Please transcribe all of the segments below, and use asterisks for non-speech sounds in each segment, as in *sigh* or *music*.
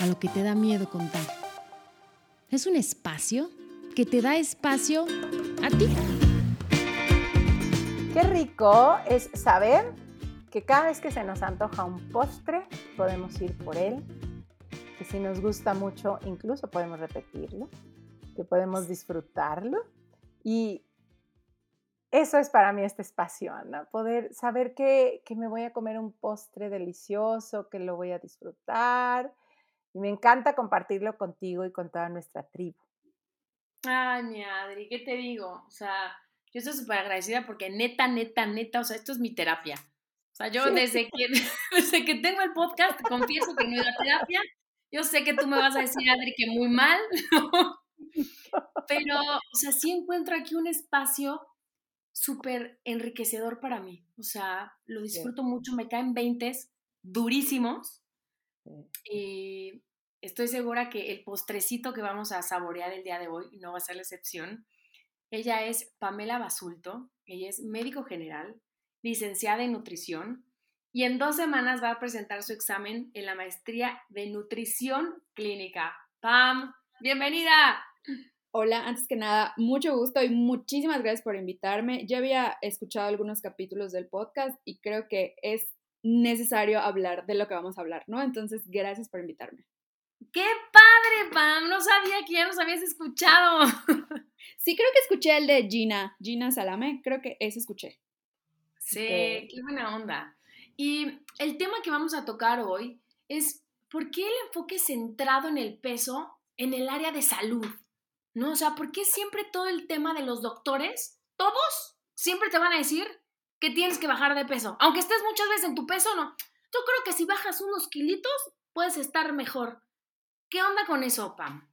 A lo que te da miedo contar. Es un espacio que te da espacio a ti. Qué rico es saber que cada vez que se nos antoja un postre, podemos ir por él, que si nos gusta mucho, incluso podemos repetirlo, que podemos disfrutarlo. Y eso es para mí este espacio, Ana, poder saber que, que me voy a comer un postre delicioso, que lo voy a disfrutar. Y me encanta compartirlo contigo y con toda nuestra tribu. Ay, mi Adri, ¿qué te digo? O sea, yo estoy súper agradecida porque neta, neta, neta, o sea, esto es mi terapia. O sea, yo desde, que, *laughs* desde que tengo el podcast, confieso que no ido a terapia. Yo sé que tú me vas a decir, Adri, que muy mal, *laughs* pero, o sea, sí encuentro aquí un espacio súper enriquecedor para mí. O sea, lo disfruto mucho, me caen veintes durísimos. Y estoy segura que el postrecito que vamos a saborear el día de hoy no va a ser la excepción. Ella es Pamela Basulto, ella es médico general, licenciada en nutrición y en dos semanas va a presentar su examen en la maestría de nutrición clínica. Pam, bienvenida. Hola, antes que nada, mucho gusto y muchísimas gracias por invitarme. Ya había escuchado algunos capítulos del podcast y creo que es necesario hablar de lo que vamos a hablar, ¿no? Entonces, gracias por invitarme. ¡Qué padre, Pam! No sabía que ya nos habías escuchado. *laughs* Sí, creo que escuché el de Gina, Gina Salame, creo que ese escuché. Sí, qué buena onda. Y el tema que vamos a tocar hoy es por qué el enfoque centrado en el peso en el área de salud, ¿no? O sea, ¿por qué siempre todo el tema de los doctores, todos siempre te van a decir que tienes que bajar de peso? Aunque estés muchas veces en tu peso, no. Yo creo que si bajas unos kilitos, puedes estar mejor. ¿Qué onda con eso, Pam?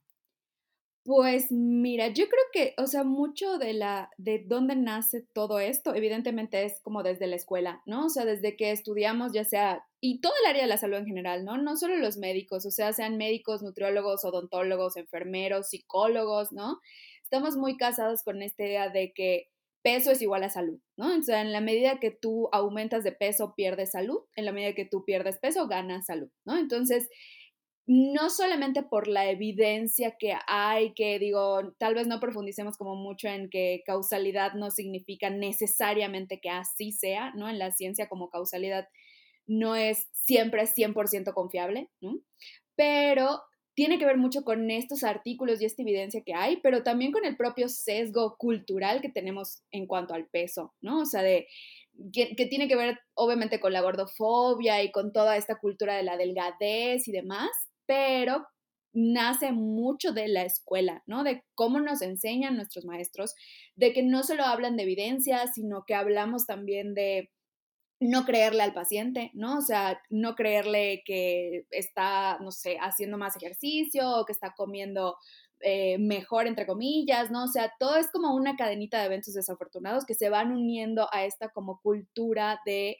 Pues mira, yo creo que, o sea, mucho de la, de dónde nace todo esto, evidentemente es como desde la escuela, ¿no? O sea, desde que estudiamos, ya sea, y todo el área de la salud en general, ¿no? No solo los médicos, o sea, sean médicos, nutriólogos, odontólogos, enfermeros, psicólogos, ¿no? Estamos muy casados con esta idea de que peso es igual a salud, ¿no? O sea, en la medida que tú aumentas de peso, pierdes salud, en la medida que tú pierdes peso, ganas salud, ¿no? Entonces, no solamente por la evidencia que hay, que digo, tal vez no profundicemos como mucho en que causalidad no significa necesariamente que así sea, ¿no? En la ciencia como causalidad no es siempre 100% confiable, ¿no? Pero tiene que ver mucho con estos artículos y esta evidencia que hay, pero también con el propio sesgo cultural que tenemos en cuanto al peso, ¿no? O sea, de que, que, tiene que ver obviamente con la gordofobia y con toda esta cultura de la delgadez y demás, pero nace mucho de la escuela, ¿no? De cómo nos enseñan nuestros maestros, de que no solo hablan de evidencia, sino que hablamos también de no creerle al paciente, ¿no? O sea, no creerle que está, no sé, haciendo más ejercicio o que está comiendo eh, mejor, entre comillas, ¿no? O sea, todo es como una cadenita de eventos desafortunados que se van uniendo a esta como cultura de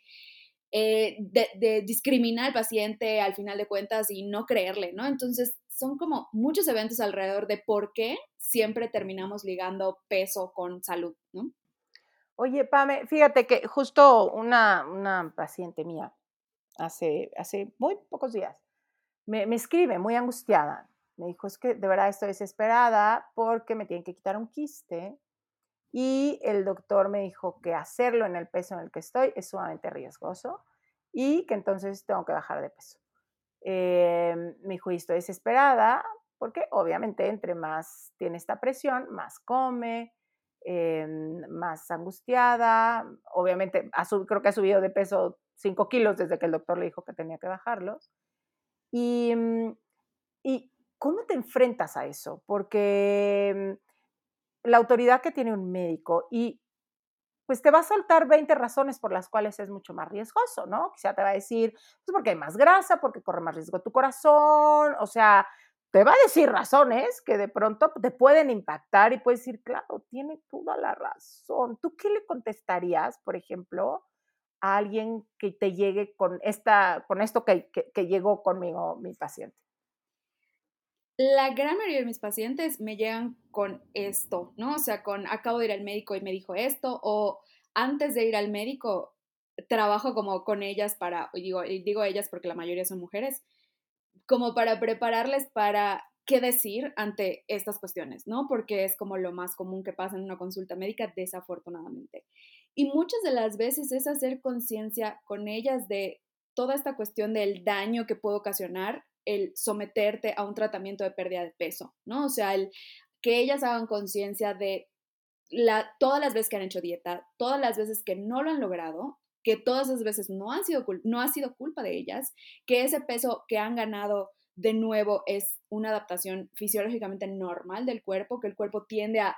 eh, de, discriminar al paciente al final de cuentas y no creerle, ¿no? Entonces, son como muchos eventos alrededor de por qué siempre terminamos ligando peso con salud, ¿no? Oye, Pame, fíjate que justo una, una paciente mía hace, hace muy pocos días me, me escribe muy angustiada. Me dijo, es que de verdad estoy desesperada porque me tienen que quitar un quiste y el doctor me dijo que hacerlo en el peso en el que estoy es sumamente riesgoso y que entonces tengo que bajar de peso. Eh, me dijo, y estoy desesperada porque obviamente entre más tiene esta presión, más come, eh, más angustiada, obviamente creo que ha subido de peso 5 kilos desde que el doctor le dijo que tenía que bajarlos. Y, mm, y ¿cómo te enfrentas a eso? Porque mm, la autoridad que tiene un médico y pues te va a soltar 20 razones por las cuales es mucho más riesgoso, ¿no? Quizá te va a decir, pues porque hay más grasa, porque corre más riesgo tu corazón, o sea, te va a decir razones que de pronto te pueden impactar y puedes decir, claro, tiene toda la razón. ¿Tú qué le contestarías, por ejemplo, a alguien que te llegue con, esta, con esto que, que llegó conmigo, mi paciente? La gran mayoría de mis pacientes me llegan con esto, ¿no? O sea, con acabo de ir al médico y me dijo esto, o antes de ir al médico trabajo como con ellas para, digo, digo ellas porque la mayoría son mujeres, como para prepararles para qué decir ante estas cuestiones, ¿no? Porque es como lo más común que pasa en una consulta médica, desafortunadamente. Y muchas de las veces es hacer conciencia con ellas de toda esta cuestión del daño que puede ocasionar el someterte a un tratamiento de pérdida de peso, ¿no? O sea, que ellas hagan conciencia de todas las veces que han hecho dieta, todas las veces que no lo han logrado, que todas esas veces no, sido, no ha sido culpa de ellas, que ese peso que han ganado de nuevo es una adaptación fisiológicamente normal del cuerpo, que el cuerpo tiende a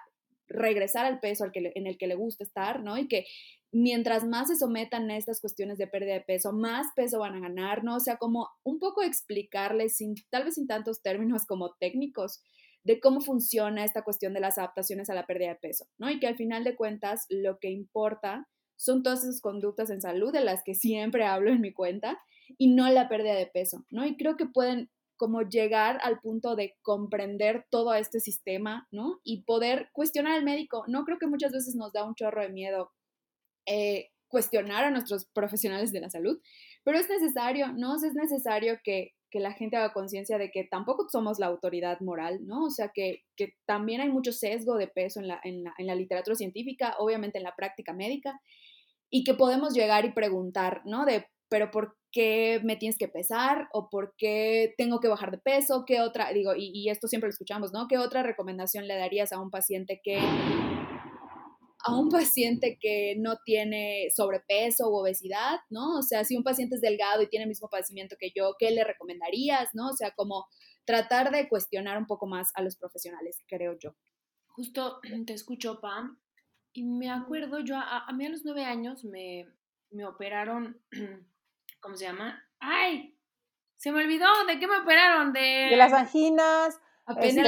regresar al peso en el que le gusta estar, ¿no? Y que mientras más se sometan a estas cuestiones de pérdida de peso, más peso van a ganar, ¿no? O sea, como un poco explicarles, sin, tal vez sin tantos términos como técnicos, de cómo funciona esta cuestión de las adaptaciones a la pérdida de peso, ¿no? Y que al final de cuentas lo que importa son todas esas conductas en salud de las que siempre hablo en mi cuenta y no la pérdida de peso, ¿no? Y creo que pueden como llegar al punto de comprender todo este sistema, ¿no? Y poder cuestionar al médico. No creo que muchas veces nos da un chorro de miedo eh, cuestionar a nuestros profesionales de la salud, pero es necesario, ¿no? Es necesario que, que la gente haga conciencia de que tampoco somos la autoridad moral, ¿no? O sea, que, que también hay mucho sesgo de peso en la, en, la, en la literatura científica, obviamente en la práctica médica, y que podemos llegar y preguntar, ¿no? De, pero ¿por qué me tienes que pesar? ¿O por qué tengo que bajar de peso? ¿Qué otra, digo, y, y esto siempre lo escuchamos, ¿no? ¿Qué otra recomendación le darías a un paciente que a un paciente que no tiene sobrepeso u obesidad, ¿no? O sea, si un paciente es delgado y tiene el mismo padecimiento que yo, ¿qué le recomendarías, no? O sea, como tratar de cuestionar un poco más a los profesionales, creo yo. Justo *clears throat* te escucho, Pam, y me acuerdo, yo a, mí a los nueve años me, me operaron, *clears throat* ¿cómo se llama? ¡Ay! Se me olvidó, ¿de qué me operaron? De, de las anginas, este,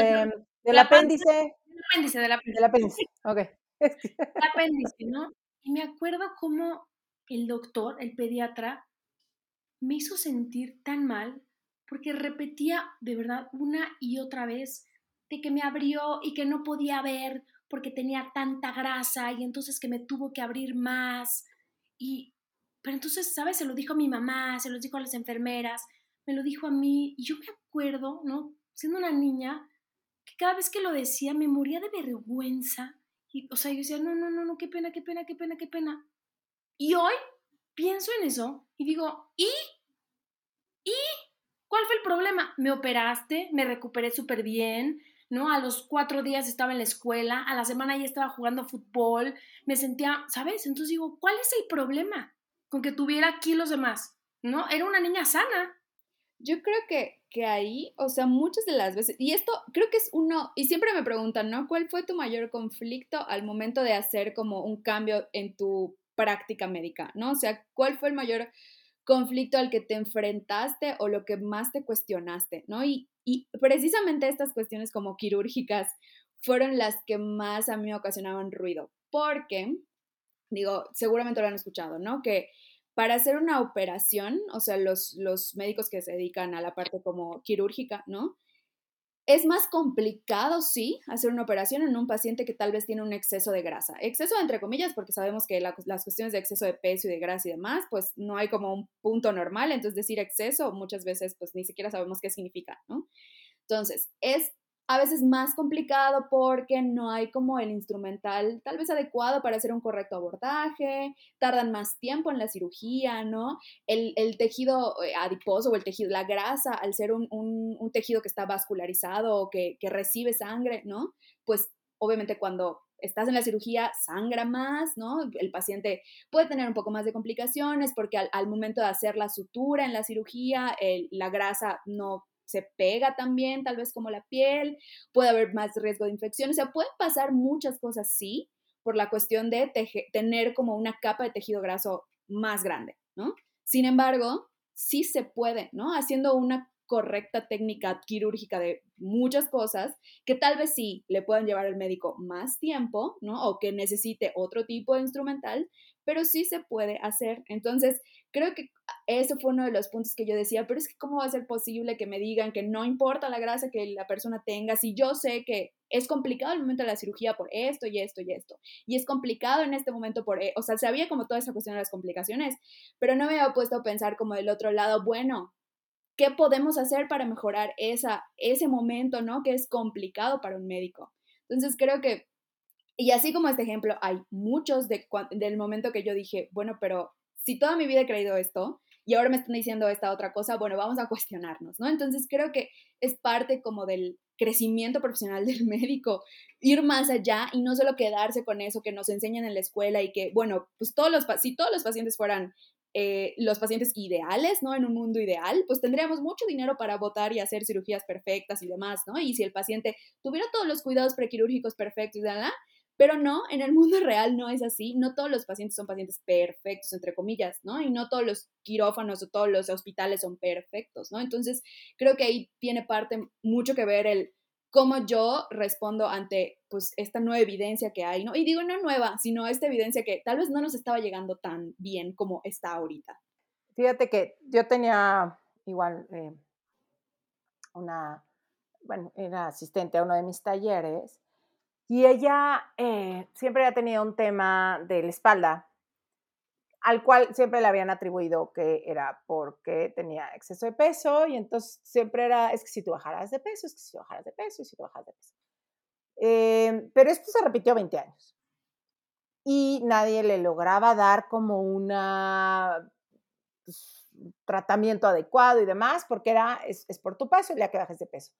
del apéndice. Del apéndice, del apéndice. Del apéndice, ok. *laughs* *laughs* El apéndice, ¿no? Y me acuerdo cómo el doctor, el pediatra, me hizo sentir tan mal porque repetía de verdad una y otra vez de que me abrió y que no podía ver porque tenía tanta grasa y entonces que me tuvo que abrir más. Y, pero entonces, ¿sabes? Se lo dijo a mi mamá, se lo dijo a las enfermeras, me lo dijo a mí. Y yo me acuerdo, ¿no? Siendo una niña, que cada vez que lo decía me moría de vergüenza. Y, o sea, yo decía, no, no, no, no, qué pena, qué pena, qué pena, qué pena. Y hoy pienso en eso y digo, ¿y? ¿Y? ¿Cuál fue el problema? Me operaste, me recuperé súper bien, ¿no? A los cuatro días estaba en la escuela, a la semana ya estaba jugando fútbol, me sentía, ¿sabes? Entonces digo, ¿cuál es el problema con que tuviera kilos de más? ¿No? Era una niña sana. Yo creo que, que ahí, o sea, muchas de las veces, y esto creo que es uno, y siempre me preguntan, ¿no? ¿Cuál fue tu mayor conflicto al momento de hacer como un cambio en tu práctica médica, ¿no? O sea, ¿cuál fue el mayor conflicto al que te enfrentaste o lo que más te cuestionaste, ¿no? Y, y precisamente estas cuestiones como quirúrgicas fueron las que más a mí me ocasionaban ruido, porque, digo, seguramente lo han escuchado, ¿no? Que para hacer una operación, o sea, los, los médicos que se dedican a la parte como quirúrgica, ¿no? Es más complicado, sí, hacer una operación en un paciente que tal vez tiene un exceso de grasa. Exceso entre comillas, porque sabemos que las cuestiones de exceso de peso y de grasa y demás, pues no hay como un punto normal. Entonces decir exceso muchas veces pues ni siquiera sabemos qué significa, ¿no? Entonces, es a veces más complicado porque no hay como el instrumental tal vez adecuado para hacer un correcto abordaje, tardan más tiempo en la cirugía, ¿no? El, tejido eh, adiposo o el tejido, la grasa, al ser un, tejido que está vascularizado o que, recibe sangre, ¿no? Pues obviamente cuando estás en la cirugía, sangra más, ¿no? El paciente puede tener un poco más de complicaciones porque al, momento de hacer la sutura en la cirugía, la grasa no se pega también, tal vez como la piel, puede haber más riesgo de infección, o sea, pueden pasar muchas cosas, sí, por la cuestión de tener como una capa de tejido graso más grande, ¿no? Sin embargo, sí se puede, ¿no? Haciendo una correcta técnica quirúrgica de muchas cosas que tal vez sí le puedan llevar al médico más tiempo, ¿no? O que necesite otro tipo de instrumental, pero sí se puede hacer. Entonces, creo que ese fue uno de los puntos que yo decía, pero es que cómo va a ser posible que me digan que no importa la grasa que la persona tenga, si yo sé que es complicado el momento de la cirugía por esto y esto y esto, y es complicado en este momento por, e, o sea, sabía como toda esa cuestión de las complicaciones, pero no me había puesto a pensar como del otro lado, bueno, ¿qué podemos hacer para mejorar esa, ese momento, ¿no? Que es complicado para un médico. Entonces creo que, y así como este ejemplo, hay muchos de, del momento que yo dije, bueno, pero si toda mi vida he creído esto y ahora me están diciendo esta otra cosa, bueno, vamos a cuestionarnos, ¿no? Entonces creo que es parte como del crecimiento profesional del *laughs* médico, ir más allá y no solo quedarse con eso que nos enseñan en la escuela y que, bueno, pues todos los, si todos los pacientes fueran eh, los pacientes ideales, ¿no? En un mundo ideal, pues tendríamos mucho dinero para votar y hacer cirugías perfectas y demás, ¿no? Y si el paciente tuviera todos los cuidados prequirúrgicos perfectos, ¿verdad? Pero no, en el mundo *laughs* real no es así. No todos los pacientes son pacientes perfectos, entre comillas, ¿no? Y no todos los quirófanos o todos los hospitales son perfectos, ¿no? Entonces, creo que ahí tiene parte mucho que ver el cómo yo respondo ante pues esta nueva evidencia que hay, ¿no? Y digo no nueva, sino esta evidencia que tal vez no nos estaba llegando tan bien como está ahorita. Fíjate que yo tenía igual eh, una, bueno, era asistente a uno de mis talleres y ella eh, siempre ha tenido un tema de la espalda al cual siempre le habían atribuido que era porque tenía exceso de peso y entonces siempre era, es que si tú bajaras de peso, es que si tú bajaras de peso y si tú bajaras de peso. Em, pero esto se repitió 20 años y nadie le lograba dar como un pues, tratamiento adecuado y demás porque era, es, por tu peso y ya que bajes de peso.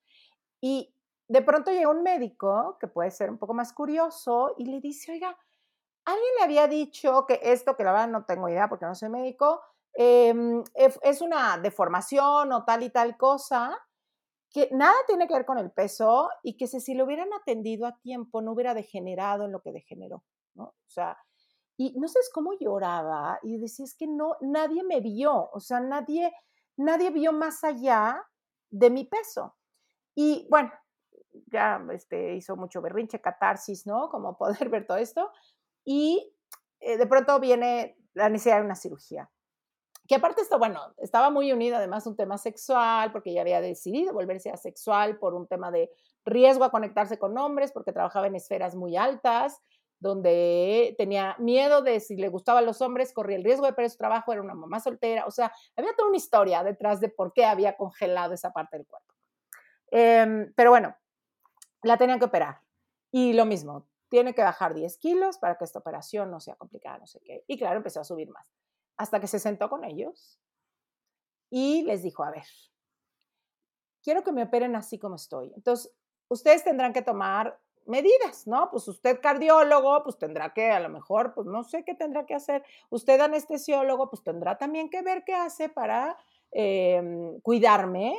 Y de pronto llega un médico que puede ser un poco más curioso y le dice, oiga, Alguien le había dicho que esto, que la verdad no tengo idea porque no soy médico, em, es una deformación o tal y tal cosa, que nada tiene que ver con el peso y que si lo hubieran atendido a tiempo no hubiera degenerado en lo que degeneró. O sea, y no sé cómo lloraba y decía, es que no, nadie me vio, o sea, nadie, nadie vio más allá de mi peso. Y bueno, ya este, hizo mucho berrinche, catarsis, ¿no? Como poder *laughs* ver todo esto y eh, de pronto viene la necesidad de una cirugía. Que aparte esto, bueno, estaba muy unido además un tema sexual, porque ella había decidido volverse asexual por un tema de riesgo a conectarse con hombres, porque trabajaba en esferas muy altas, donde tenía miedo de si le gustaban los hombres, corría el riesgo de perder su trabajo, era una mamá soltera, o sea, había toda una historia detrás de por qué había congelado esa parte del cuerpo. Em, pero bueno, la tenían que operar. Y lo mismo, tiene que bajar 10 kilos para que esta operación no sea complicada, no sé qué. Y claro, empezó a subir más. Hasta que se sentó con ellos y les dijo, a ver, quiero que me operen así como estoy. Entonces, ustedes tendrán que tomar medidas, ¿no? Pues usted cardiólogo, pues tendrá que, a lo mejor, pues no sé qué tendrá que hacer. Usted anestesiólogo, pues tendrá también que ver qué hace para em, cuidarme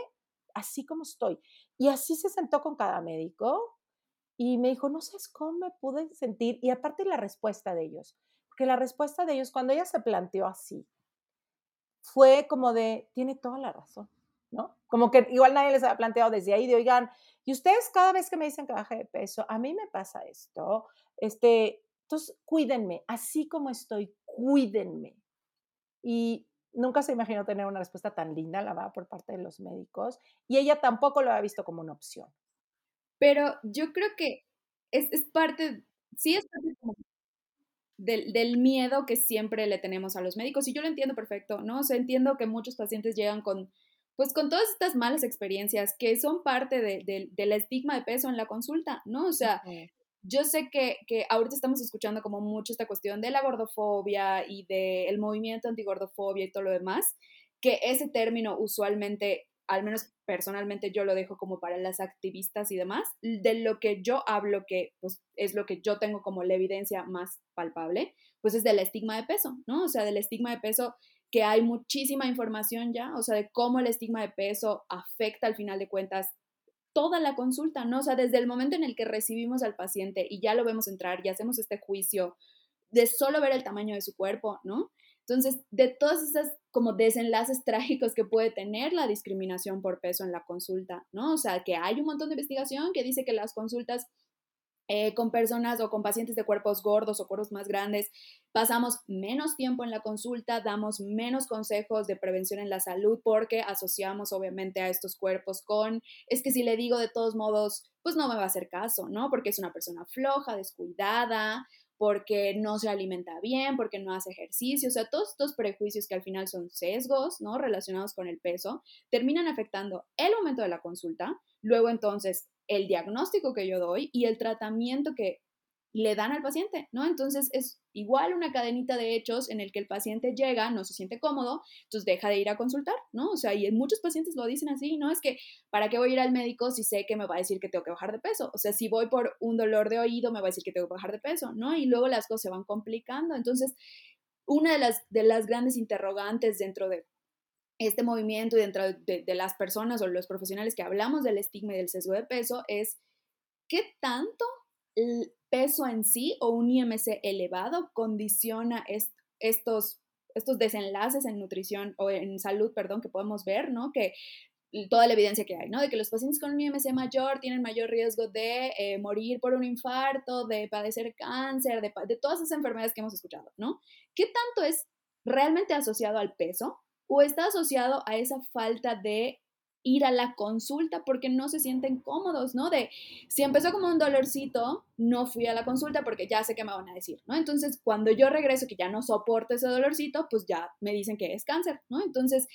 así como estoy. Y así se sentó con cada médico y me dijo, no sabes cómo me pude sentir. Y aparte la respuesta de ellos, porque la respuesta de ellos, cuando ella se planteó así, fue como de, tiene toda la razón, ¿no? Como que igual nadie les había planteado desde ahí, de, oigan, y ustedes cada vez que me dicen que baje de peso, a mí me pasa esto, este, entonces cuídenme, así como estoy, cuídenme. Y nunca se imaginó tener una respuesta tan linda, la verdad, por parte de los médicos, y ella tampoco lo había visto como una opción. Pero yo creo que es, es parte, sí es parte del, del, miedo que siempre le tenemos a los médicos y yo lo entiendo perfecto, ¿no? O sea, entiendo que muchos pacientes llegan con, pues con todas estas malas experiencias que son parte de, del estigma de peso en la consulta, ¿no? O sea, yo sé que, que, ahorita estamos escuchando como mucho esta cuestión de la gordofobia y del movimiento antigordofobia y todo lo demás, que ese término usualmente al menos personalmente yo lo dejo como para las activistas y demás, de lo que yo hablo, que pues es lo que yo tengo como la evidencia más palpable, pues es del estigma de peso, ¿no? O sea, del estigma de peso que hay muchísima información ya, o sea, de cómo el estigma de peso afecta al final de cuentas toda la consulta, ¿no? O sea, desde el momento en el que recibimos al paciente y ya lo vemos entrar y hacemos este juicio de solo ver el tamaño de su cuerpo, ¿no? Entonces, de todas esas como desenlaces trágicos que puede tener la discriminación por peso en la consulta, ¿no? O sea, que hay un montón de investigación que dice que las consultas eh, con personas o con pacientes de cuerpos gordos o cuerpos más grandes, pasamos menos tiempo en la consulta, damos menos consejos de prevención en la salud porque asociamos obviamente a estos cuerpos con, es que si le digo de todos modos, pues no me va a hacer caso, ¿no? Porque es una persona floja, descuidada, porque no se alimenta bien, porque no hace ejercicio, o sea, todos estos prejuicios que al final son sesgos, ¿no? Relacionados con el peso, terminan afectando el momento de la consulta, luego entonces el diagnóstico que yo doy y el tratamiento que le dan al paciente, ¿no? Entonces es igual una cadenita de hechos en el que el paciente llega, no se siente cómodo, entonces deja de ir a consultar, ¿no? O sea, y muchos pacientes lo dicen así, ¿no? Es que, ¿para qué voy a ir al médico si sé que me va a decir que tengo que bajar de peso? O sea, si voy por un dolor de oído, me va a decir que tengo que bajar de peso, ¿no? Y luego las cosas se van complicando. Entonces, una de las, de las grandes interrogantes dentro de este movimiento y dentro de, de las personas o los profesionales que hablamos del estigma y del sesgo de peso es, ¿qué tanto peso en sí o un IMC elevado condiciona estos, estos desenlaces en nutrición o en salud, perdón, que podemos ver, ¿no? Que toda la evidencia que hay, ¿no? De que los pacientes con un IMC mayor tienen mayor riesgo de eh, morir por un infarto, de padecer cáncer, de, de todas esas enfermedades que hemos escuchado, ¿no? ¿Qué tanto es realmente asociado al peso o está asociado a esa falta de ir a la consulta porque no se sienten cómodos, ¿no? De si empezó como un dolorcito, no fui a la consulta porque ya sé qué me van a decir, ¿no? Entonces, cuando yo regreso que ya no soporto ese dolorcito, pues ya me dicen que es cáncer, ¿no? Entonces,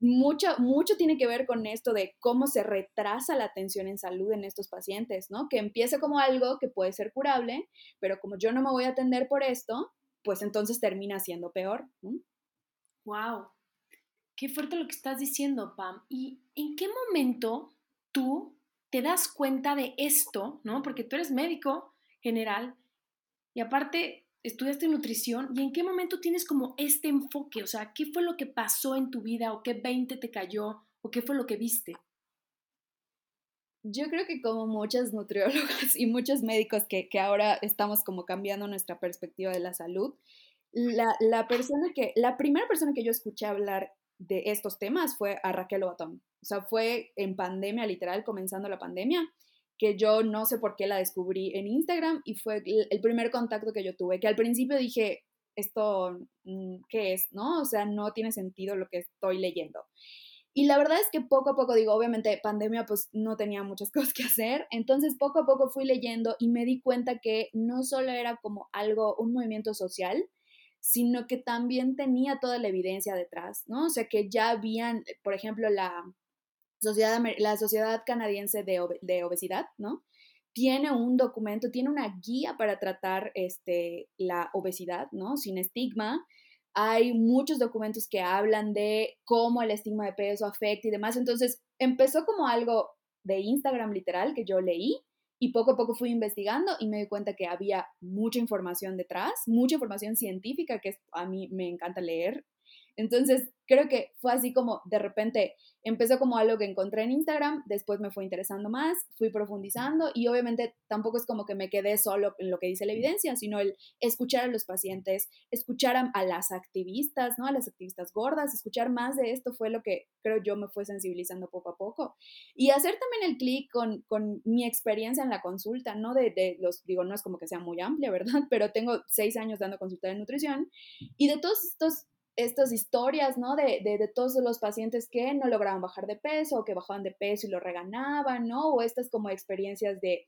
mucho, mucho tiene que ver con esto de cómo se retrasa la atención en salud en estos pacientes, ¿no? Que empieza como algo que puede ser curable, pero como yo no me voy a atender por esto, pues entonces termina siendo peor. Wow. Qué fuerte lo que estás diciendo, Pam. ¿Y en qué momento tú te das cuenta de esto, no? Porque tú eres médico general y aparte estudiaste nutrición y en qué momento tienes como este enfoque, o sea, ¿qué fue lo que pasó en tu vida o qué 20 te cayó o qué fue lo que viste? Yo creo que como muchas nutriólogas y muchos médicos que, que ahora estamos como cambiando nuestra perspectiva de la salud, la, la, persona que, la primera persona que yo escuché hablar de estos temas fue a Raquel Obatón. O sea, fue en pandemia, literal, comenzando la pandemia, que yo no sé por qué la descubrí en Instagram y fue el primer contacto que yo tuve, que al principio dije, esto, mm, ¿qué es? ¿No? O sea, no tiene sentido lo que estoy leyendo. Y la verdad es que poco a poco, digo, obviamente pandemia pues no tenía muchas *laughs* cosas que hacer, entonces poco a poco fui leyendo y me di cuenta que no solo era como algo, un movimiento social, sino que también tenía toda la evidencia detrás, ¿no? O sea, que ya habían, por ejemplo, la Sociedad, la Sociedad Canadiense de, Obesidad, ¿no? Tiene un documento, tiene una guía para tratar este, la obesidad, ¿no? Sin estigma. Hay muchos documentos que hablan de cómo el estigma de peso afecta y demás. Entonces, empezó como algo de Instagram literal que yo leí y poco a poco fui investigando y me di cuenta que había mucha información detrás, mucha información científica que a mí me encanta leer. Entonces, creo que fue así como de repente empezó como algo que encontré en Instagram, después me fue interesando más, fui profundizando y obviamente tampoco es como que me quedé solo en lo que dice la evidencia, sino el escuchar a los pacientes, escuchar a, las activistas, ¿no? A las activistas gordas, escuchar más de esto fue lo que creo yo me fue sensibilizando poco a poco. Y hacer también el clic con, con, mi experiencia en la consulta, ¿no? De, de los, digo, no es como que sea muy amplia, *laughs* ¿verdad? Pero tengo seis años dando consulta de nutrición y de todos estos estas historias, ¿no? De, de, todos los pacientes que no lograban bajar de peso o que bajaban de peso y lo reganaban, ¿no? O estas como experiencias de,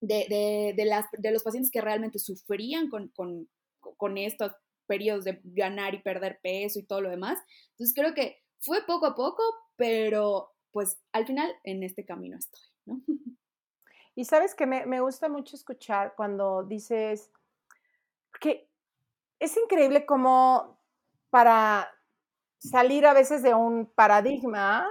de, de de los pacientes que realmente sufrían con, con, con estos periodos de ganar y perder peso y todo lo demás. Entonces creo que fue poco a poco, pero pues al final en este camino estoy, ¿no? *laughs* Y sabes que me, me gusta mucho escuchar cuando dices, que es increíble cómo para salir a veces de un paradigma,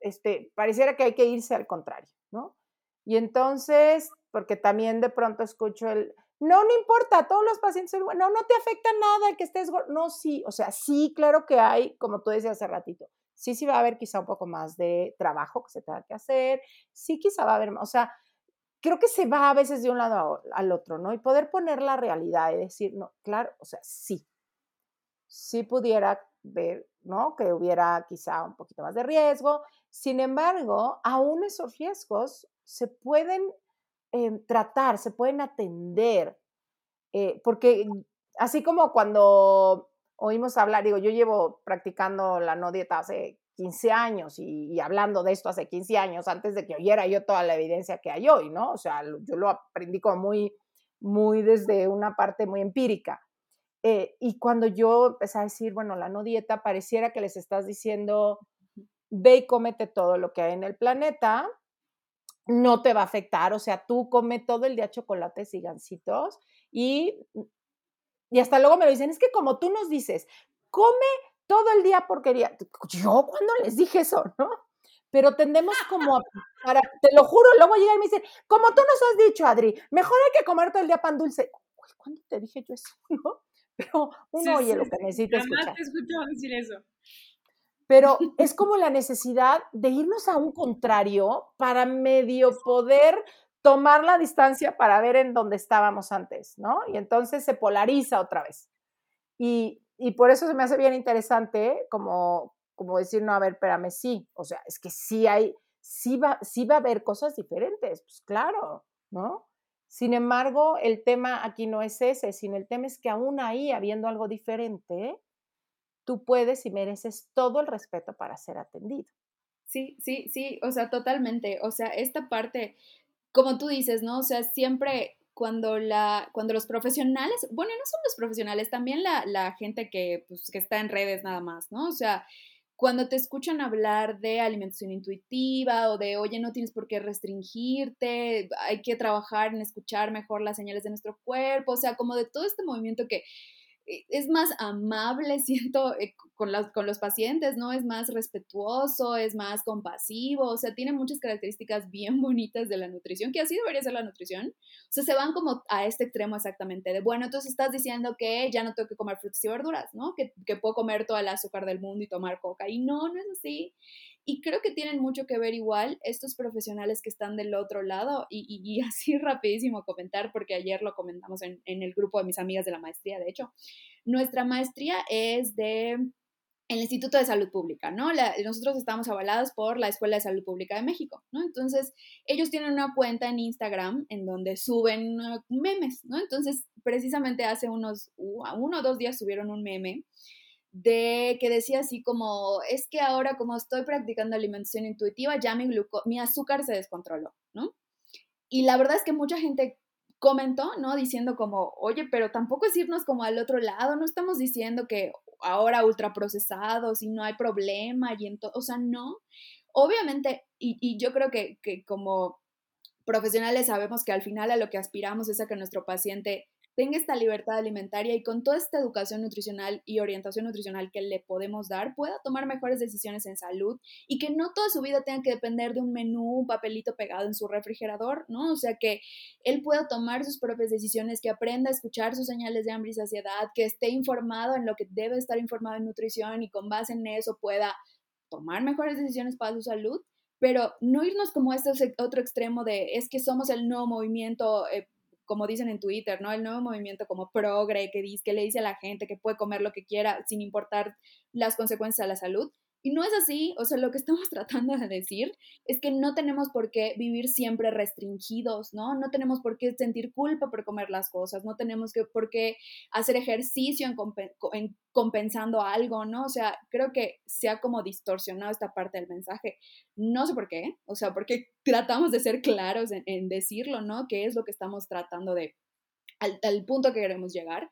este, pareciera que hay que irse al contrario, ¿no? Y entonces, porque también de pronto escucho el, no, no importa, todos los pacientes son no, no te afecta nada que estés No, sí, o sea, sí, claro que hay, como tú decías hace ratito, sí, sí va a haber quizá un poco más de trabajo que se tenga que hacer, sí, quizá va a haber, o sea, creo que se va a veces de un lado al otro, ¿no? Y poder poner la realidad y decir, no, claro, o sea, sí, sí pudiera ver, ¿no? Que hubiera quizá un poquito más de riesgo. Sin embargo, aún esos riesgos se pueden em, tratar, se pueden atender, eh, porque así como cuando oímos hablar, digo, yo llevo practicando la no dieta hace 15 años y, y, hablando de esto hace 15 años, antes de que oyera yo toda la evidencia que hay hoy, ¿no? O sea, yo lo aprendí como muy, muy desde una parte muy empírica. Eh, y cuando yo empecé a decir, bueno, la no dieta, pareciera que les estás diciendo, ve y cómete todo lo que hay en el planeta, no te va a afectar, o sea, tú come todo el día chocolates y gancitos y, y hasta luego me lo dicen, es que como tú nos dices, come todo el día porquería. Yo cuando les dije eso, ¿no? Pero tendemos como a, para, te lo juro, luego llegan y me dicen, como tú nos has dicho, Adri, mejor hay que comer todo el día pan dulce. ¿Cuándo te dije yo eso? *laughs* ¿No? Pero uno oye lo que necesita escuchar. te escucho decir eso. Pero *laughs* es como la necesidad de irnos a un contrario para medio poder tomar la distancia para ver en dónde estábamos antes, ¿no? Y entonces se polariza otra vez. Y, y por eso se me hace bien interesante como, como decir, no, a ver, espérame, sí, o sea, es que sí hay, sí va, sí va a haber cosas diferentes, pues claro, ¿no? Sin embargo, el tema aquí no es ese, sino el tema es que aún ahí, habiendo algo diferente, tú puedes y mereces todo el respeto para ser atendido. Sí, sí, sí, o sea, totalmente. O sea, esta parte, como tú dices, ¿no? O sea, siempre cuando, la, cuando los profesionales, bueno, no son los profesionales, también la, la gente que, pues, que está en redes nada más, ¿no? O sea, cuando te escuchan hablar de alimentación intuitiva o de, oye, no tienes por qué restringirte, hay que trabajar en escuchar mejor las señales de nuestro cuerpo, o sea, como de todo este movimiento que es más amable, *laughs* siento, eh, con, con los pacientes, ¿no? Es más respetuoso, es más compasivo, o sea, tiene muchas características bien bonitas de la nutrición, que así debería ser la nutrición. O sea, se van como a este extremo exactamente, de, bueno, entonces estás diciendo que ya no tengo que comer frutas y verduras, ¿no? Que, que puedo comer todo el azúcar del mundo y tomar coca. Y no, no es así. Y creo que tienen mucho que ver igual estos profesionales que están del otro lado y, y, *laughs* así rapidísimo comentar, porque ayer lo comentamos en, en, el grupo de mis amigas de la maestría, de hecho. Nuestra maestría es de el Instituto de Salud Pública, ¿no? nosotros estamos avalados por la Escuela de Salud Pública de México, ¿no? Entonces, ellos tienen una cuenta en Instagram en donde suben memes, ¿no? Entonces, precisamente hace unos, uno o dos días subieron un meme de que decía así como, es que ahora como estoy practicando alimentación intuitiva, ya mi, mi azúcar se descontroló, ¿no? Y la verdad es que mucha gente comentó, ¿no? Diciendo como, oye, pero tampoco es irnos como al otro lado, no estamos diciendo que ahora ultraprocesados y no hay problema y entonces, o sea, no. Obviamente, y, y yo creo que, que como profesionales sabemos que al final a lo que aspiramos es a que nuestro paciente tenga esta libertad alimentaria y con toda esta educación nutricional y orientación nutricional que le podemos dar, pueda tomar mejores decisiones en salud y que no toda su vida tenga que depender de un menú, un papelito pegado en su refrigerador, ¿no? O sea, que él pueda tomar sus propias decisiones, que aprenda a escuchar sus señales de hambre y saciedad, que esté informado en lo que debe estar informado en nutrición y con base en eso pueda tomar mejores decisiones para su salud pero no irnos como este otro extremo de es que somos el nuevo movimiento eh, como dicen en Twitter, ¿no? El nuevo movimiento como progre que, dice, que le dice a la gente que puede comer lo que quiera sin importar las consecuencias a la salud. Y no es así, o sea, lo que estamos *laughs* tratando de decir es que no tenemos por qué vivir siempre restringidos, ¿no? No tenemos por qué sentir culpa por comer las cosas, no tenemos que, por qué hacer ejercicio en, en compensando algo, ¿no? O sea, creo que se ha como distorsionado esta parte del mensaje. No sé por qué, o sea, porque tratamos de ser claros en, decirlo, ¿no? ¿Qué es lo que estamos tratando de, al, al punto que queremos llegar?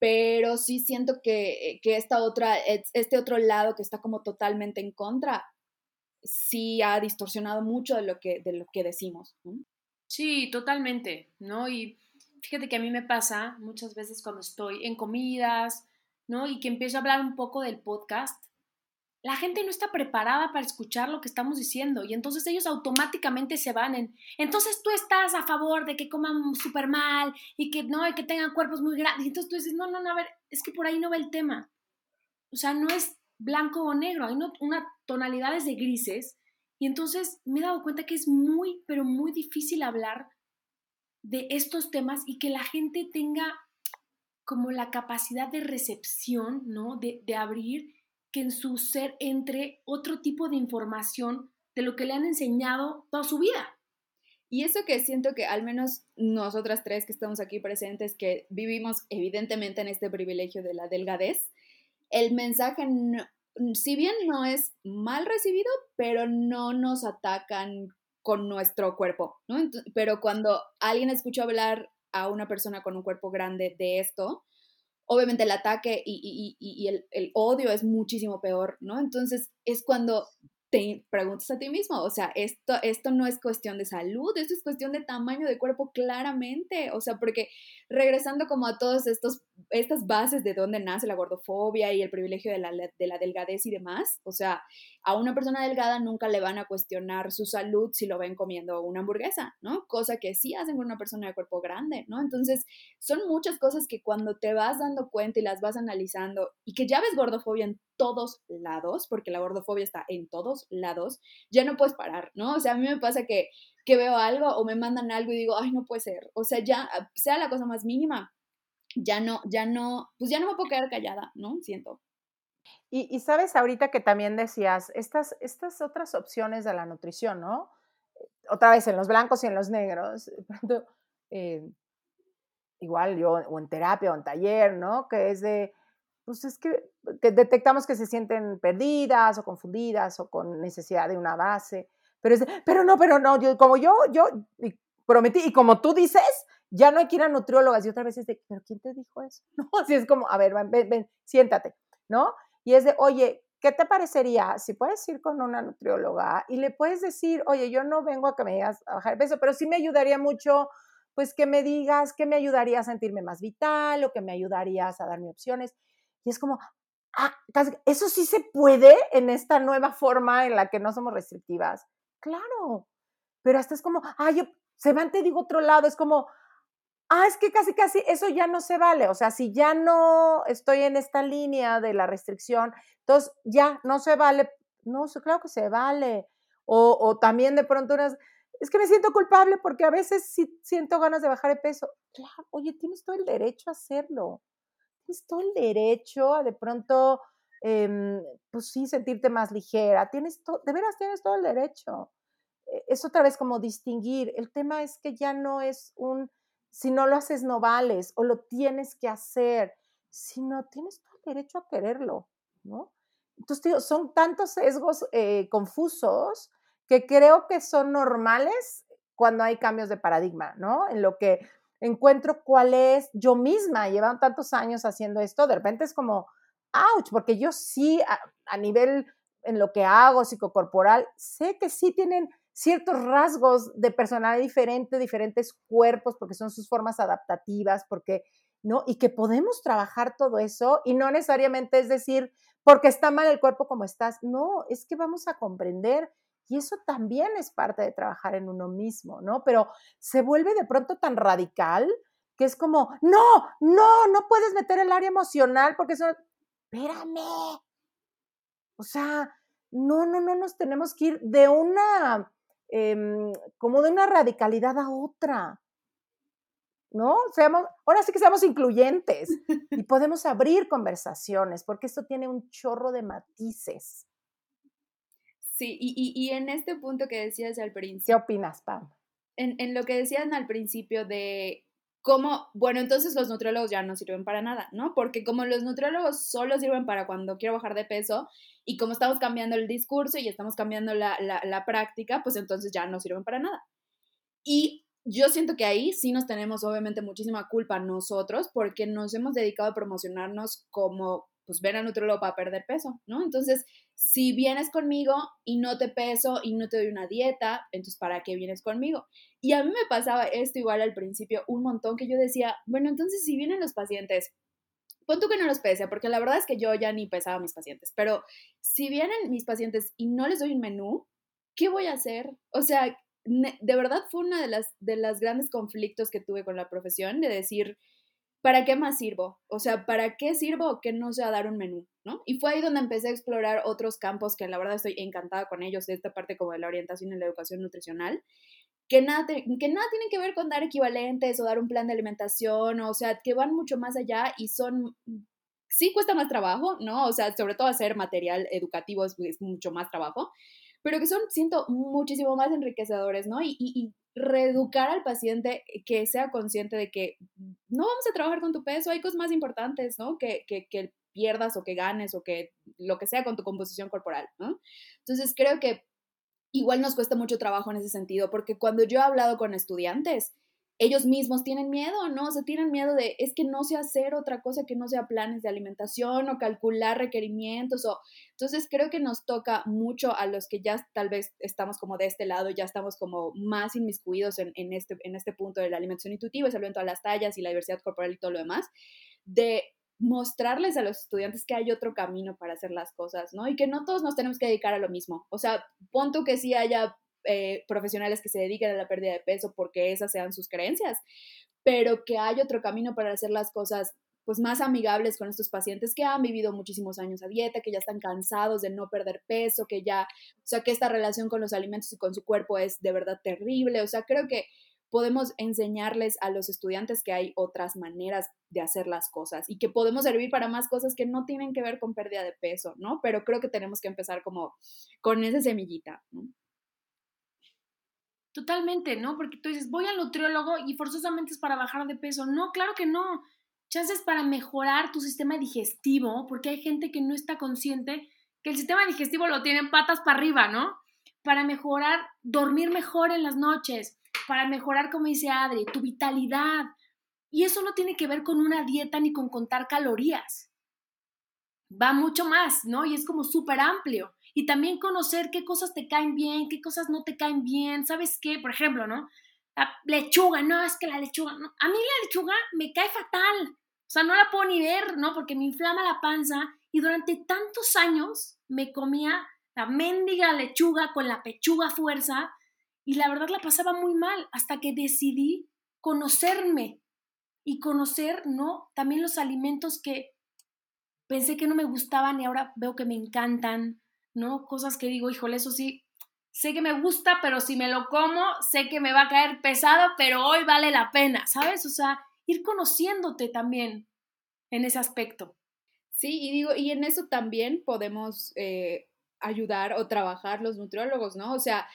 Pero sí siento que, que esta otra, este otro lado que está como totalmente en contra, sí ha distorsionado mucho de lo que, de lo que decimos. Sí, totalmente, ¿no? Y fíjate que a mí me pasa muchas veces cuando estoy en comidas, ¿no? Y que empiezo a hablar un poco del podcast, la gente no está preparada para escuchar lo que estamos diciendo y entonces ellos automáticamente se van en, entonces tú estás a favor de que coman súper mal y que no, y que tengan cuerpos muy grandes. Y entonces tú dices, no, no, no, a ver, es que por ahí no va el tema. O sea, no es blanco o negro, hay una tonalidades de grises y entonces me he dado cuenta que es muy, pero muy difícil hablar de estos temas y que la gente tenga como la capacidad de recepción, ¿no? De abrir que en su ser entre otro tipo de información de lo que le han enseñado toda su vida. Y eso que siento que al menos nosotras tres que estamos aquí presentes, que vivimos evidentemente en este privilegio de la delgadez, el mensaje, si bien no es mal recibido, pero no nos atacan con nuestro cuerpo, ¿no? pero cuando alguien escucha hablar a una persona con un cuerpo grande de esto, obviamente el ataque y, el, el, odio es muchísimo peor, ¿no? Entonces es cuando te preguntas a ti mismo, o sea, esto, esto no es cuestión de salud, esto es cuestión de tamaño de cuerpo claramente, o sea, porque regresando como a todas estas bases de dónde nace la gordofobia y el privilegio de la, de la delgadez y demás, o sea, a una persona delgada nunca le van a cuestionar su salud si lo ven comiendo una hamburguesa, ¿no? Cosa que sí hacen con una persona de cuerpo grande, ¿no? Entonces, son muchas cosas que cuando te vas dando cuenta y las vas analizando y que ya ves gordofobia en todos lados, porque la gordofobia está en todos lados, ya no puedes parar, ¿no? O sea, a mí me pasa que, que veo algo o me mandan algo y digo, ay, no puede ser. O sea, ya, sea la cosa más mínima, ya no, ya no, pues ya no me puedo quedar callada, ¿no? Siento. Y, sabes ahorita que también decías, estas, estas otras opciones de la nutrición, ¿no? Otra vez en los blancos y en los negros. Eh, igual yo, o en terapia o en taller, ¿no? Que es de, pues es que, que, detectamos que se sienten perdidas o confundidas o con necesidad de una base. Pero es de, pero no, pero no, yo, como yo, yo prometí, y como tú dices, ya no hay que ir a nutriólogas. Y otra vez es de, pero ¿quién te dijo eso? *laughs* No, es como, a ver, ven, ven siéntate, ¿no? Y es de, oye, ¿qué te parecería si puedes ir con una nutrióloga y le puedes decir, oye, yo no vengo a que me digas a bajar peso, pero sí me ayudaría mucho, pues que me digas que me ayudaría a sentirme más vital o que me ayudarías a darme opciones. Y es como, ah, eso sí se puede en esta nueva forma en la que no somos restrictivas. Claro, pero hasta es como, ah, yo, se van, te digo otro lado, es como, ah, es que casi, casi eso ya no se vale. O sea, si ya no estoy en esta línea de la restricción, entonces ya no se vale. No, claro que se vale. O, o también de pronto unas, es que me siento culpable porque a veces sí siento ganas de bajar de peso. Claro, oye, tienes todo el derecho a hacerlo. Tienes todo el derecho a de pronto, em, pues sí, sentirte más ligera. Tienes todo, de veras tienes todo el derecho. E, es otra vez como distinguir. El tema es que ya no es un si no lo haces, no vales o lo tienes que hacer, si no tienes derecho a quererlo, ¿no? Entonces, son tantos sesgos eh, confusos que creo que son normales cuando hay cambios de paradigma, ¿no? En lo que encuentro cuál es yo misma, llevan tantos años haciendo esto, de repente es como, ouch, porque yo sí, a, a nivel en lo que hago psicocorporal, sé que sí tienen ciertos rasgos de personalidad diferente, diferentes cuerpos, porque son sus formas adaptativas, porque, ¿no? Y que podemos trabajar todo eso y no necesariamente es decir, porque está mal el cuerpo como estás, no, es que vamos a comprender y eso también es parte de trabajar en uno mismo, ¿no? Pero se vuelve de pronto tan radical que es como, no, no, no puedes meter el área emocional porque eso, espérame. O sea, no, no, no nos tenemos que ir de una Em, como de una radicalidad a otra. ¿No? Seamos, ahora sí que seamos incluyentes y *laughs* podemos abrir conversaciones, porque esto tiene un chorro de matices. Sí, y, y, en este punto que decías al principio. ¿Qué opinas, Pam? En, en lo que decían al principio de cómo, bueno, entonces los nutriólogos ya no sirven para nada, ¿no? Porque como los nutriólogos solo sirven para cuando quiero bajar de peso y como estamos cambiando el discurso y estamos cambiando la, la, práctica, pues entonces ya no sirven para nada. Y yo siento que ahí sí nos tenemos obviamente muchísima culpa nosotros porque nos hemos dedicado a promocionarnos como pues ven a nutriólogo para perder peso, ¿no? Entonces, si vienes conmigo y no te peso y no te doy una dieta, entonces ¿para qué vienes conmigo? Y a mí me pasaba esto igual al principio un montón que yo decía, bueno, entonces si vienen los pacientes pon tú que no los pese, porque la verdad es que yo ya ni pesaba a mis pacientes, pero si vienen mis pacientes y no les doy un menú, ¿qué voy a hacer? O sea, de verdad fue una de las, de las grandes conflictos que tuve con la profesión, de decir, ¿para qué más sirvo? O sea, ¿para qué sirvo que no sea dar un menú? ¿no? Y fue ahí donde empecé a explorar otros campos que la verdad estoy encantada con ellos, de esta parte como de la orientación y la educación nutricional, que nada, que nada tienen que ver con dar equivalentes o dar un plan de alimentación, o sea, que van mucho más allá y son, sí cuesta más trabajo, ¿no? O sea, sobre todo hacer material educativo es, mucho más trabajo, pero que son, siento, muchísimo más enriquecedores, ¿no? Y, y, reeducar al paciente que sea consciente de que no vamos a trabajar con tu peso, hay cosas más importantes, ¿no? Que, que, que pierdas o que ganes o que lo que sea con tu composición corporal, ¿no? Entonces creo que igual nos cuesta mucho trabajo en ese sentido, porque cuando yo he hablado con estudiantes, ellos mismos tienen miedo, ¿no? O sea, tienen miedo de, es que no sé hacer otra cosa que no sea planes de alimentación o calcular requerimientos o... Entonces creo que nos toca mucho a los que ya tal vez estamos como de este lado, ya estamos como más inmiscuidos en, en este, en este punto de la alimentación intuitiva, en todas las tallas y la diversidad corporal y todo lo demás, de mostrarles a los estudiantes que hay otro camino para hacer las cosas, ¿no? Y que no todos nos tenemos que dedicar a lo mismo. O sea, punto que sí haya eh, profesionales que se dediquen a la pérdida de peso porque esas sean sus creencias, pero que hay otro camino para hacer las cosas pues más amigables con estos pacientes que han vivido muchísimos años a dieta, que ya están cansados de no perder peso, que ya, o sea, que esta relación con los alimentos y con su cuerpo es de verdad terrible, o sea, creo que podemos enseñarles a los estudiantes que hay otras maneras de hacer las cosas y que podemos servir para más cosas que no tienen que ver con pérdida de peso, ¿no? Pero creo que tenemos que empezar como con esa semillita, ¿no? Totalmente, ¿no? Porque tú dices, voy al nutriólogo y forzosamente es para bajar de peso. No, claro que no. Chances para mejorar tu sistema digestivo, porque hay gente que no está consciente que el sistema digestivo lo tienen patas para arriba, ¿no? Para mejorar, dormir mejor en las noches, para mejorar, como dice Adri, tu vitalidad. Y eso no tiene que ver con una dieta ni con contar calorías. Va mucho más, ¿no? Y es como súper amplio. Y también conocer qué cosas te caen bien, qué cosas no te caen bien. ¿Sabes qué? Por ejemplo, ¿no? La lechuga, no, es que la lechuga, no. A mí la lechuga me cae fatal. O sea, no la puedo ni ver, ¿no? Porque me inflama la panza. Y durante tantos años me comía la mendiga lechuga con la pechuga fuerza y la verdad la pasaba muy mal hasta que decidí conocerme y conocer, ¿no? También los alimentos que pensé que no me gustaban y ahora veo que me encantan, ¿no? Cosas que digo, híjole, eso sí, sé que me gusta, pero si me lo como, sé que me va a caer pesado, pero hoy vale la pena, ¿sabes? O sea, ir conociéndote también en ese aspecto. Sí, y digo, y en eso también podemos eh, ayudar o trabajar los nutriólogos, ¿no? O sea,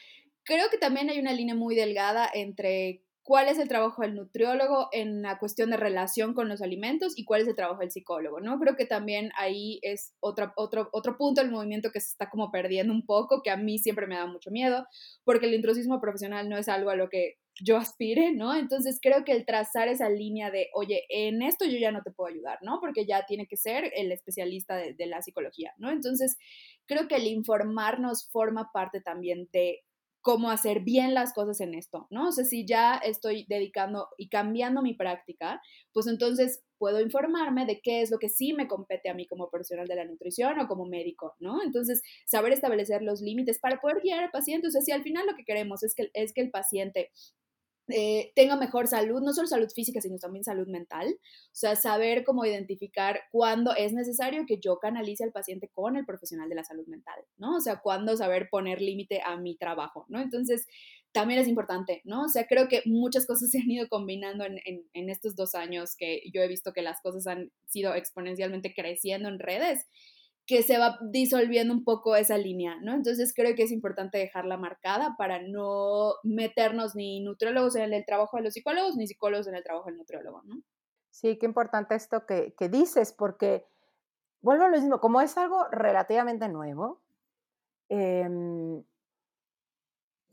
creo que también hay una línea muy delgada entre cuál es el trabajo del nutriólogo en la cuestión de relación con los alimentos y cuál es el trabajo del psicólogo, ¿no? Creo que también ahí es otro, otro, otro punto del movimiento que se está como perdiendo un poco, que a mí siempre me da mucho miedo, porque el intrusismo profesional no es algo a lo que yo aspire, ¿no? Entonces creo que el trazar esa línea de, oye, en esto yo ya no te puedo ayudar, ¿no? Porque ya tiene que ser el especialista de, de la psicología, ¿no? Entonces creo que el informarnos forma parte también de cómo hacer bien las cosas en esto, ¿no? O sea, si ya estoy dedicando y cambiando mi práctica, pues entonces puedo informarme de qué es lo que sí me compete a mí como profesional de la nutrición o como médico, ¿no? Entonces, saber establecer los límites para poder guiar al paciente. O sea, si al final lo que queremos es que, es que el paciente eh, tenga mejor salud, no solo salud física, sino también salud mental. O sea, saber cómo identificar cuándo es necesario que yo canalice al paciente con el profesional de la salud mental, ¿no? O sea, cuándo saber poner límite a mi trabajo, ¿no? Entonces, también es importante, ¿no? O sea, creo que muchas cosas *laughs* se han ido combinando en, en, en estos dos años que yo he visto que las cosas han sido exponencialmente creciendo en redes que se va disolviendo un poco esa línea, ¿no? Entonces creo que es importante dejarla marcada para no meternos ni nutriólogos en el trabajo de los psicólogos, ni psicólogos en el trabajo del nutriólogo, ¿no? Sí, qué importante esto que, que dices, porque vuelvo a lo mismo, como es algo relativamente nuevo, eh,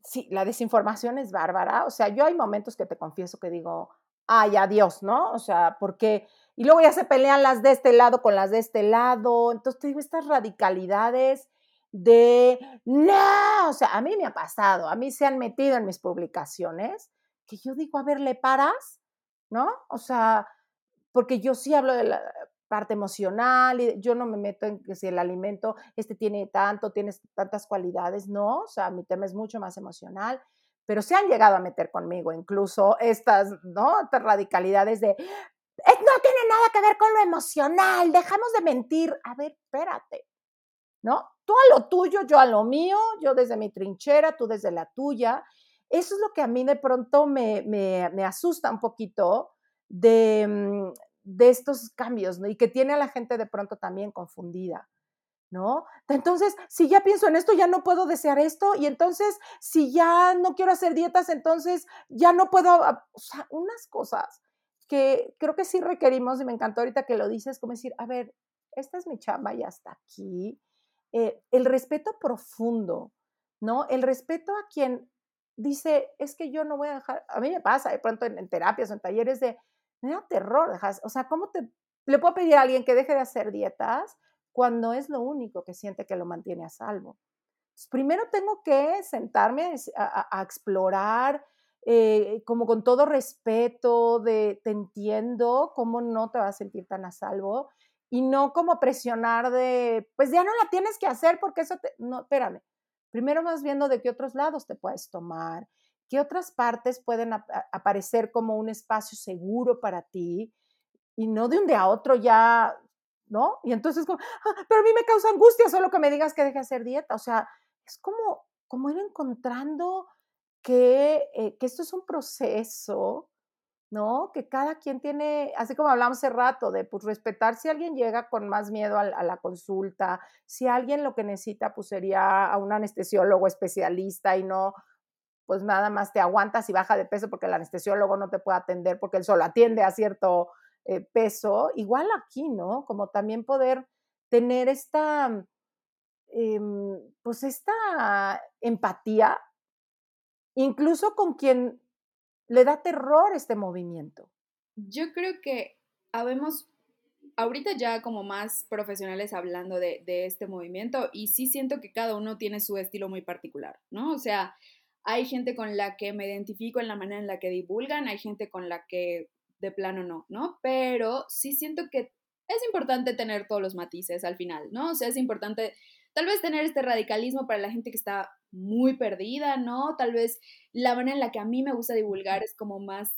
sí, la desinformación es bárbara, o sea, yo hay momentos que te confieso que digo, ay, adiós, ¿no? O sea, porque y luego ya se pelean las de este lado con las de este lado. Entonces te digo, estas radicalidades de, no, o sea, a mí me ha pasado, a mí se han metido en mis publicaciones que yo digo, a ver, ¿le paras? ¿No? O sea, porque yo sí hablo de la parte emocional, y yo no me meto en que si el alimento, este tiene tanto, tiene tantas cualidades, no, o sea, mi tema es mucho más emocional, pero se han llegado a meter conmigo incluso estas, ¿no? Estas radicalidades de, no tiene nada que ver con lo emocional, dejamos de mentir, a ver, espérate, ¿no? Tú a lo tuyo, yo a lo mío, yo desde mi trinchera, tú desde la tuya. Eso es lo que a mí de pronto me, me, asusta un poquito de, mm, de estos cambios. Y que tiene a la gente de pronto también confundida. ¿no? Entonces, si ya pienso en esto, ya no puedo desear esto, y entonces, si ya no quiero hacer dietas, entonces ya no puedo, o sea, unas cosas que creo que sí requerimos, y me encantó ahorita que lo dices, como decir, a ver, esta es mi chamba y hasta aquí. Eh, el respeto profundo, ¿no? El respeto a quien dice, es que yo no voy a dejar, a mí me pasa de pronto en, terapias o en talleres de, me da terror, dejas, o sea, ¿cómo te, le puedo pedir a alguien que deje de hacer dietas cuando es lo único que siente que lo mantiene a salvo? primero tengo que sentarme a, explorar, eh, como con todo respeto, de te entiendo, cómo no te vas a sentir tan a salvo, y no como presionar de, pues ya no la tienes que hacer porque eso te, no, espérame, primero vas viendo de qué otros lados te puedes tomar, qué otras partes pueden aparecer como un espacio seguro para ti y no de un día a otro ya, ¿no? Y entonces como, ah, pero a mí me causa angustia solo que me digas que deje hacer dieta, o sea, es como, como ir encontrando que, eh, que esto es un proceso ¿no? Que cada quien tiene, así como hablamos hace rato, de pues respetar si alguien llega con más miedo a, la consulta, si alguien lo que necesita pues sería a un anestesiólogo especialista y no, pues nada más te aguantas y baja de peso porque el anestesiólogo no te puede atender porque él solo atiende a cierto eh, peso, igual aquí, ¿no? Como también poder tener esta, em, pues esta empatía, incluso con quien le da terror este movimiento. Yo creo que habemos ahorita ya como más profesionales hablando de, este movimiento y sí siento que cada uno tiene su estilo muy particular, ¿no? O sea, hay gente con la que me identifico en la manera en la que divulgan, hay gente con la que de plano no, ¿no? Pero sí siento que es importante tener todos los matices al final, ¿no? O sea, es importante tal vez tener este radicalismo para la gente que está muy perdida, ¿no? Tal vez la manera en la que a mí me gusta divulgar es como más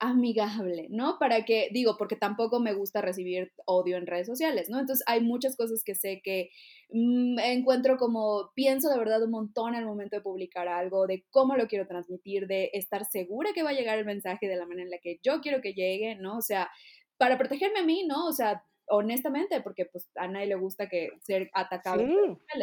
amigable, ¿no? Para que, digo, porque tampoco me gusta recibir odio en redes sociales, ¿no? Entonces hay muchas cosas que sé que mm, encuentro como, pienso de verdad un montón al momento de publicar algo, de cómo lo quiero transmitir, de estar segura que va a llegar el mensaje de la manera en la que yo quiero que llegue, ¿no? O sea, para protegerme a mí, ¿no? O sea, honestamente, porque pues a nadie le gusta que ser atacado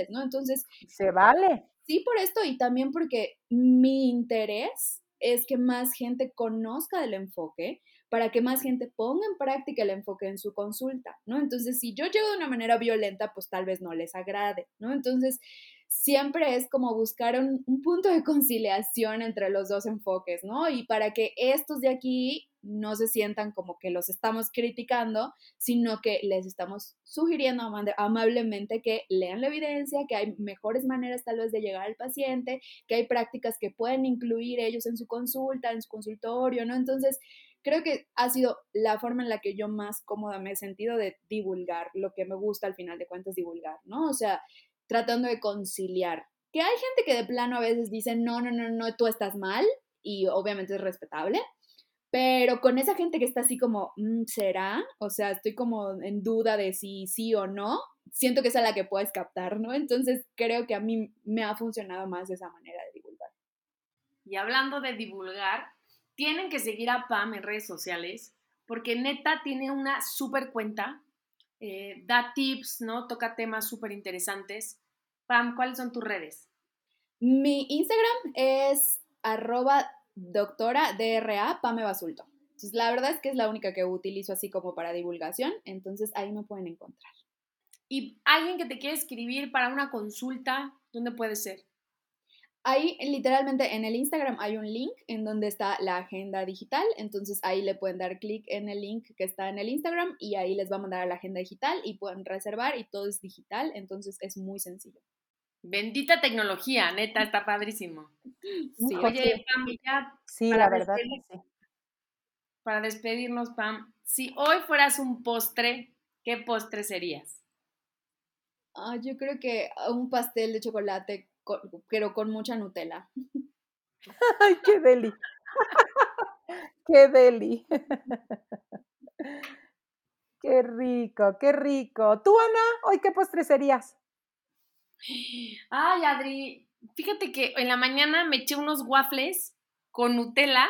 ¿no? Entonces... Se vale. Sí, por esto y también porque mi interés es que más gente conozca del enfoque para que más gente ponga en práctica el enfoque en su consulta, ¿no? Entonces, si yo llego de una manera violenta, pues tal vez no les agrade, ¿no? Entonces, siempre es como buscar un, un punto de conciliación entre los dos enfoques, ¿no? Y para que estos de aquí no se sientan como que los estamos criticando, sino que les estamos sugiriendo amablemente que lean la evidencia, que hay mejores maneras tal vez de llegar al paciente, que hay prácticas que pueden incluir ellos en su consulta, en su consultorio, ¿no? Entonces, creo que ha sido la forma en la que yo más cómoda me he sentido de divulgar lo que me gusta al final de cuentas divulgar, ¿no? O sea, tratando de conciliar. Que hay gente que de plano a veces dice, no, no, no, no, tú estás mal, y obviamente es respetable, pero con esa gente que está así como, mm, ¿será? O sea, estoy como en duda de si sí o no. Siento que es a la que puedes captar, ¿no? Entonces creo que a mí me ha funcionado más esa manera de divulgar. Y hablando de divulgar, tienen que seguir a Pam en redes sociales porque neta tiene una súper cuenta, eh, da tips, ¿no? Toca temas súper interesantes. Pam, ¿cuáles son tus redes? Mi Instagram es arroba doctora DRA Pame Basulto. Entonces, la verdad es que es la única que utilizo así como para divulgación, entonces ahí me pueden encontrar. ¿Y alguien que te quiere escribir para una consulta, dónde puede ser? Ahí literalmente en el Instagram hay un link en donde está la agenda digital, entonces ahí le pueden dar clic en el link que está en el Instagram y ahí les va a mandar a la agenda digital y pueden reservar y todo es digital, entonces es muy sencillo. Bendita tecnología, neta, está padrísimo. Sí, Oye, Pam, ya. Sí, la verdad sí. Para despedirnos, Pam, si hoy fueras un postre, ¿qué postre serías? Ah, yo creo que un pastel de chocolate, pero con mucha Nutella. *laughs* Ay, qué deli. *laughs* qué deli. *laughs* Qué rico, qué rico. ¿Tú, Ana, hoy qué postre serías? Ay, Adri, fíjate que en la mañana me eché unos waffles con Nutella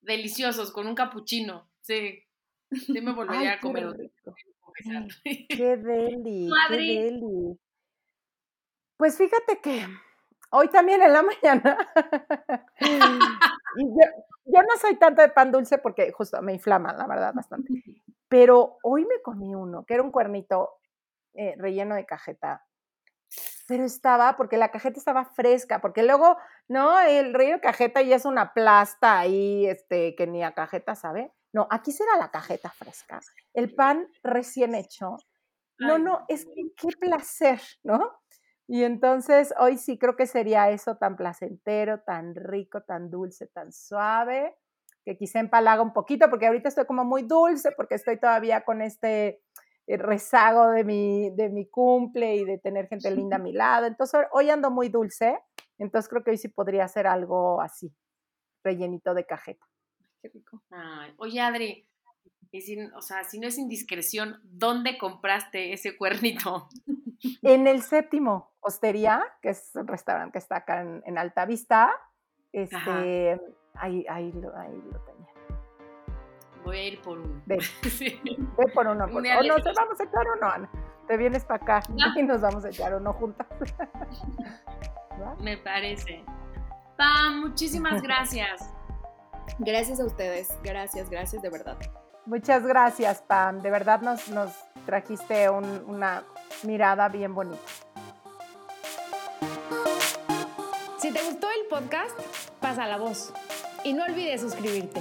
deliciosos, con un cappuccino. Sí, sí me volvería a comer otro. *laughs* Qué deli, qué deli. Pues fíjate que hoy también en la *laughs* mañana, yo, yo, no soy tanto de pan dulce porque justo me inflama, la verdad, bastante. *laughs* Pero hoy me comí uno, que era un cuernito eh, relleno de cajeta. Pero estaba, porque la cajeta estaba fresca, porque luego, ¿no? El de cajeta ya es una plasta ahí, este, que ni a cajeta sabe. No, aquí será la cajeta fresca. El pan recién hecho. No, no, es que qué placer, ¿no? Y entonces hoy sí creo que sería eso tan placentero, tan rico, tan dulce, tan suave que quizá empalaga un poquito, porque ahorita estoy como muy dulce, porque estoy todavía con este rezago de mi, de mi cumple y de tener gente linda a mi lado. Entonces hoy ando muy dulce, entonces creo que hoy sí podría ser algo así, rellenito de cajeta. Qué rico. oye, Adri, o sea, si no es indiscreción, ¿dónde compraste ese cuernito? En el séptimo Hostería, que es un restaurante que está acá en, en Alta Vista. Este, Ahí, ahí, lo, ahí lo tenía. Voy a ir por uno. Ve, *laughs* ve por uno. Por, o no, te vamos a echar uno, Ana. Te vienes para acá y nos vamos a echar uno juntas. *laughs* Me parece. Pam, muchísimas *laughs* gracias. Gracias a ustedes. Gracias, gracias de verdad. Muchas gracias, Pam. De verdad nos, nos trajiste un, una mirada bien bonita. Si te gustó el podcast, pasa la voz. Y no olvides suscribirte.